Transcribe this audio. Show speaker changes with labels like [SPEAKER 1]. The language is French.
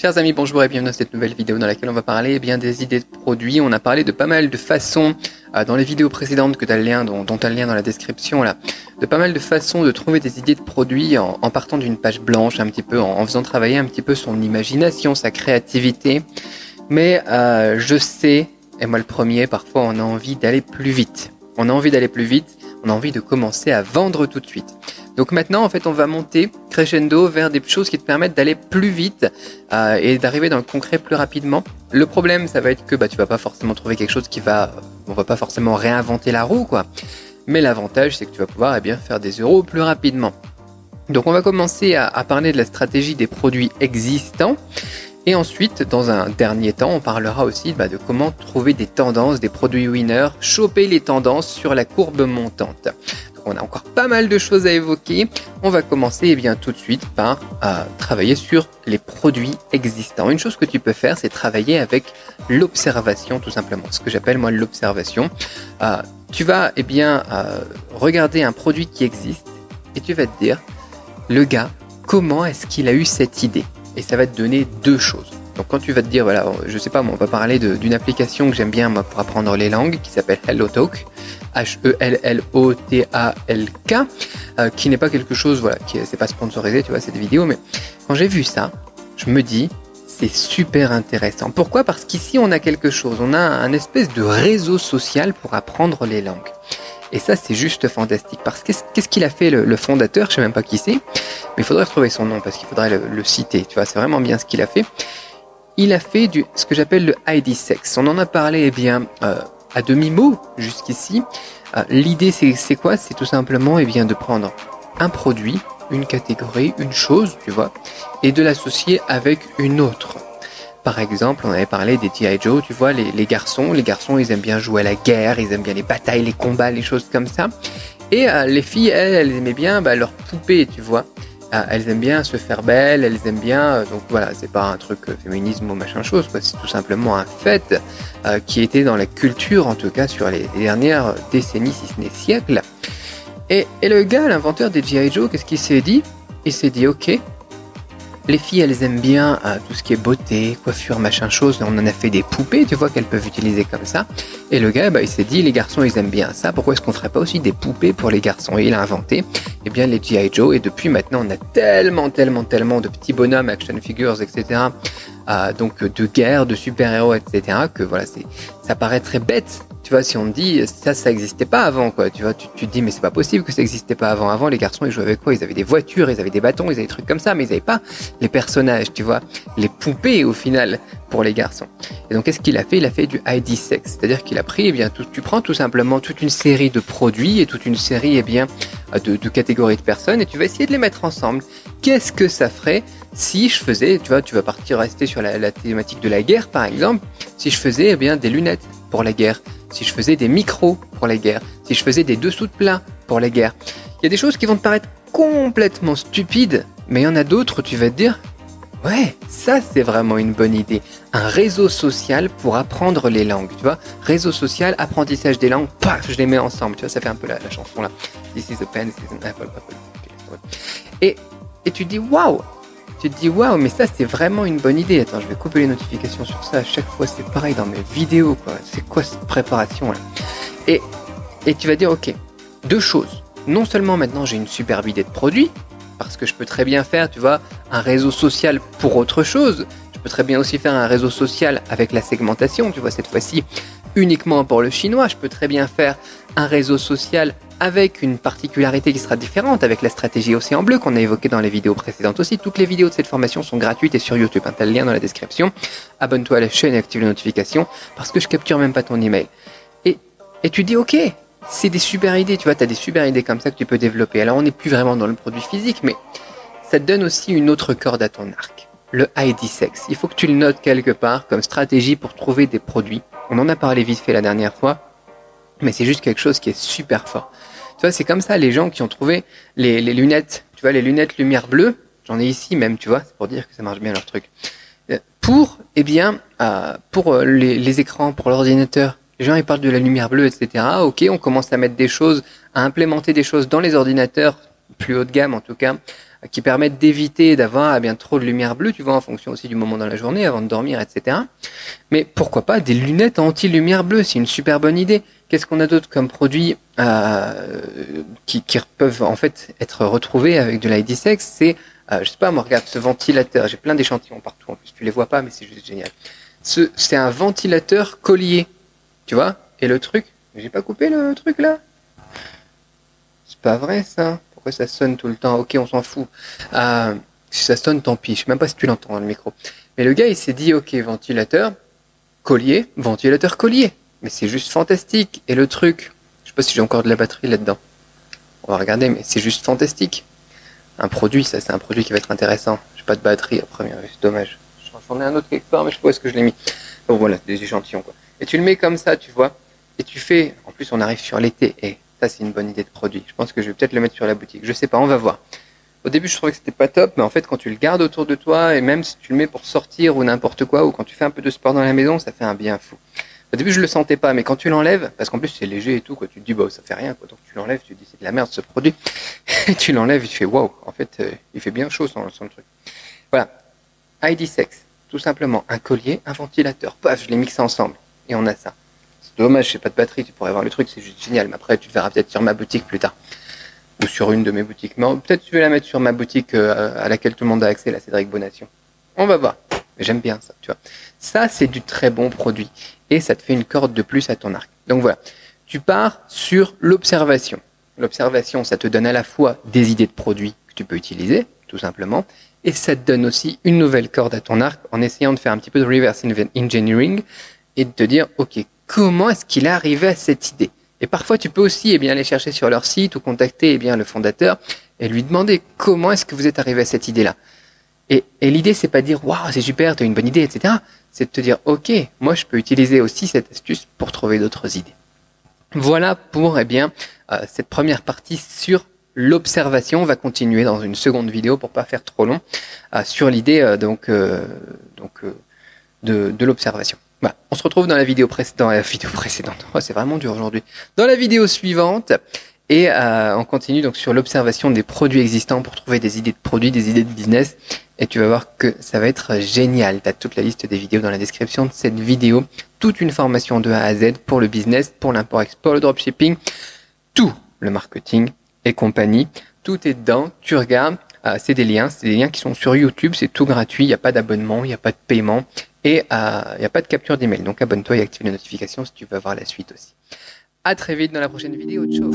[SPEAKER 1] Chers amis, bonjour et bienvenue dans cette nouvelle vidéo dans laquelle on va parler eh bien des idées de produits. On a parlé de pas mal de façons euh, dans les vidéos précédentes que as le lien, dont, dont tu as le lien dans la description là, de pas mal de façons de trouver des idées de produits en, partant d'une page blanche un petit peu, en, faisant travailler un petit peu son imagination, sa créativité. Mais euh, je sais, et moi le premier, parfois on a envie d'aller plus vite. On a envie d'aller plus vite, on a envie de commencer à vendre tout de suite. Donc maintenant, en fait, on va monter crescendo vers des choses qui te permettent d'aller plus vite euh, et d'arriver dans le concret plus rapidement. Le problème, ça va être que bah, tu vas pas forcément trouver quelque chose qui va, on va pas forcément réinventer la roue, quoi. Mais l'avantage, c'est que tu vas pouvoir eh bien faire des euros plus rapidement. Donc on va commencer à, parler de la stratégie des produits existants. Et ensuite, dans un dernier temps, on parlera aussi bah, de comment trouver des tendances, des produits winners, choper les tendances sur la courbe montante on a encore pas mal de choses à évoquer. On va commencer eh bien tout de suite par euh, travailler sur les produits existants. Une chose que tu peux faire, c'est travailler avec l'observation tout simplement. Ce que j'appelle moi l'observation. Euh, tu vas eh bien euh, regarder un produit qui existe et tu vas te dire le gars comment est-ce qu'il a eu cette idée? Et ça va te donner deux choses. Donc quand tu vas te dire, voilà, je sais pas, on va parler d'une application que j'aime bien moi, pour apprendre les langues qui s'appelle HelloTalk. H-E-L-L-O-T-A-L-K, euh, qui n'est pas quelque chose, voilà, qui c'est pas sponsorisé, tu vois, c'est des vidéos, mais quand j'ai vu ça, je me dis, c'est super intéressant. Pourquoi? Parce qu'ici, on a quelque chose, on a un espèce de réseau social pour apprendre les langues. Et ça, c'est juste fantastique. Parce que qu'est-ce qu'il a fait le, fondateur? Je sais même pas qui c'est, mais il faudrait retrouver son nom parce qu'il faudrait le, citer. Tu vois, c'est vraiment bien ce qu'il a fait. Il a fait ce que j'appelle le ID sex. On en a parlé, eh bien, euh, à demi-mot jusqu'ici. Euh, l'idée, c'est quoi? C'est tout simplement eh bien, de prendre un produit, une catégorie, une chose, tu vois, et de l'associer avec une autre. Par exemple, on avait parlé des G.I. Joe, tu vois, les, garçons, les garçons, ils aiment bien jouer à la guerre, ils aiment bien les batailles, les combats, les choses comme ça. Et euh, les filles, elles, elles aimaient bien bah, leurs poupées, tu vois. Ah, elles aiment bien se faire belles, elles aiment bien, euh, donc voilà, c'est pas un truc euh, féminisme ou machin chose, quoi. C'est tout simplement un fait euh, qui était dans la culture, en tout cas sur les, dernières décennies, si ce n'est siècles. Et, et le gars, l'inventeur des G.I. Joe, qu'est-ce qu'il s'est dit? Il s'est dit, ok, les filles, elles aiment bien euh, tout ce qui est beauté, coiffure, machin chose. On en a fait des poupées, tu vois, qu'elles peuvent utiliser comme ça. Et le gars, bah, il s'est dit, les garçons, ils aiment bien ça. Pourquoi est-ce qu'on ferait pas aussi des poupées pour les garçons? Et il a inventé, eh bien, les G.I. Joe. Et depuis maintenant, on a tellement, tellement, tellement de petits bonhommes, action figures, etc. Euh, donc de guerre, de super-héros, etc. Que voilà, c'est, ça paraît très bête tu vois, si on te dit ça, ça existait pas avant, quoi. Tu vois, tu, te dis mais c'est pas possible que ça existait pas avant. Avant, les garçons ils jouaient avec quoi? Ils avaient des voitures, ils avaient des bâtons, ils avaient des trucs comme ça, mais ils avaient pas les personnages, tu vois, les poupées au final pour les garçons. Et donc qu'est-ce qu'il a fait? Il a fait du ID sex, c'est-à-dire qu'il a pris, eh bien, tu prends tout simplement toute une série de produits et toute une série, eh bien, de, de catégories de personnes et tu vas essayer de les mettre ensemble. Qu'est-ce que ça ferait si je faisais, tu vois, tu vas partir rester sur la, la thématique de la guerre par exemple, si je faisais, eh bien, des lunettes pour la guerre? Si je faisais des micros pour les guerres, si je faisais des dessous de plat pour les guerres. Il y a des choses qui vont te paraître complètement stupides, mais il y en a d'autres, tu vas te dire, ouais, ça c'est vraiment une bonne idée. Un réseau social pour apprendre les langues, tu vois. Réseau social, apprentissage des langues, paf, je les mets ensemble, tu vois, ça fait un peu la, chanson là. This is a pen, this is an apple, Et, et tu dis, waouh, tu te dis waouh, mais ça c'est vraiment une bonne idée. Attends, je vais couper les notifications sur ça. À chaque fois, c'est pareil dans mes vidéos. Quoi. C'est quoi cette préparation là? Et, et tu vas dire ok, deux choses. Non seulement maintenant j'ai une superbe idée de produit, parce que je peux très bien faire, tu vois, un réseau social pour autre chose. Je peux très bien aussi faire un réseau social avec la segmentation, tu vois, cette fois-ci uniquement pour le chinois. Je peux très bien faire un réseau social avec une particularité qui sera différente avec la stratégie Océan Bleu qu'on a évoqué dans les vidéos précédentes aussi. Toutes les vidéos de cette formation sont gratuites et sur YouTube. T'as le lien dans la description. Abonne-toi à la chaîne et active les notifications parce que je capture même pas ton email. Et, et tu dis ok, c'est des super idées, tu vois, tu as des super idées comme ça que tu peux développer. Alors on n'est plus vraiment dans le produit physique, mais ça donne aussi une autre corde à ton arc. Le ID sex. Il faut que tu le notes quelque part comme stratégie pour trouver des produits. On en a parlé vite fait la dernière fois mais c'est juste quelque chose qui est super fort. Tu vois, c'est comme ça les gens qui ont trouvé les, les lunettes, tu vois, les lunettes lumière bleue, j'en ai ici même, tu vois, c'est pour dire que ça marche bien leur truc. Euh, pour, eh bien, euh, pour euh, les, les écrans, pour l'ordinateur, les gens ils parlent de la lumière bleue, etc. Ok, on commence à mettre des choses, à implémenter des choses dans les ordinateurs plus haut de gamme en tout cas, qui permettent d'éviter d'avoir eh bien trop de lumière bleue, tu vois, en fonction aussi du moment dans la journée, avant de dormir, etc. Mais pourquoi pas des lunettes anti-lumière bleue C'est une super bonne idée. Qu'est-ce qu'on a d'autre comme produits euh, qui, peuvent en fait être retrouvés avec de l'ID6 C'est, euh, je sais pas, moi regarde ce ventilateur. J'ai plein d'échantillons partout. En plus, tu les vois pas, mais c'est juste génial. C'est un ventilateur collier, tu vois? Et le truc, j'ai pas coupé le truc là? C'est pas vrai ça Pourquoi ça sonne tout le temps? Ok, on s'en fout. Euh, si ça sonne, tant pis. Je sais même pas si tu l'entends dans le micro. Mais le gars, il s'est dit, ok, ventilateur, collier, ventilateur collier. Mais c'est juste fantastique. Et le truc, je sais pas si j'ai encore de la batterie là-dedans. On va regarder, mais c'est juste fantastique. Un produit, ça, c'est un produit qui va être intéressant. J'ai pas de batterie après, c'est dommage. J'en ai un autre quelque part, mais je sais pas où est-ce que je l'ai mis. Bon, voilà, des échantillons, quoi. Et tu le mets comme ça, tu vois. Et tu fais, en plus, on arrive sur l'été. Et ça, c'est une bonne idée de produit. Je pense que je vais peut-être le mettre sur la boutique. Je sais pas, on va voir. Au début, je trouvais que c'était pas top, mais en fait, quand tu le gardes autour de toi, et même si tu le mets pour sortir ou n'importe quoi, ou quand tu fais un peu de sport dans la maison, ça fait un bien fou. Au début, je le sentais pas, mais quand tu l'enlèves, parce qu'en plus c'est léger et tout, quoi, tu te dis, bah, ça fait rien, quoi. Donc tu l'enlèves, tu te dis, c'est de la merde ce produit. et tu l'enlèves, tu fais, waouh, en fait, euh, il fait bien chaud sans, le truc. Voilà. ID Sex. Tout simplement, un collier, un ventilateur. Paf, je les mixe ensemble. Et on a ça. Dommage, j'ai pas de batterie, tu pourrais voir le truc, c'est juste génial. Mais après, tu le verras peut-être sur ma boutique plus tard. Ou sur une de mes boutiques. Mais peut-être tu vais la mettre sur ma boutique euh, à laquelle tout le monde a accès, la Cédric Bonation. On va voir. J'aime bien ça, tu vois. Ça, c'est du très bon produit. Et ça te fait une corde de plus à ton arc. Donc voilà. Tu pars sur l'observation. L'observation, ça te donne à la fois des idées de produits que tu peux utiliser, tout simplement, et ça te donne aussi une nouvelle corde à ton arc en essayant de faire un petit peu de reverse engineering et de te dire, OK, comment est-ce qu'il est arrivé à cette idée Et parfois, tu peux aussi eh bien, aller chercher sur leur site ou contacter eh bien, le fondateur et lui demander comment est-ce que vous êtes arrivé à cette idée-là. Et, et l'idée, c'est pas de dire, waouh, c'est super, tu as une bonne idée, etc. C'est de te dire, OK, moi, je peux utiliser aussi cette astuce pour trouver d'autres idées. Voilà pour eh bien, euh, cette première partie sur l'observation. On va continuer dans une seconde vidéo pour pas faire trop long euh, sur l'idée euh, donc donc de, de l'observation. Voilà. On se retrouve dans la vidéo précédente. La vidéo précédente. Oh, c'est vraiment dur aujourd'hui. Dans la vidéo suivante. Et on continue donc sur l'observation des produits existants pour trouver des idées de produits, des idées de business. Et tu vas voir que ça va être génial. Tu as toute la liste des vidéos dans la description de cette vidéo. Toute une formation de A à Z pour le business, pour l'import-export, le dropshipping, tout le marketing et compagnie. Tout est dedans, tu regardes, euh, c'est des liens, c'est des liens qui sont sur YouTube, c'est tout gratuit, il n'y a pas d'abonnement, il n'y a pas de paiement et euh, il n'y a pas de capture d'email. Donc abonne-toi et active les notifications si tu veux voir la suite aussi. À très vite dans la prochaine vidéo. Ciao.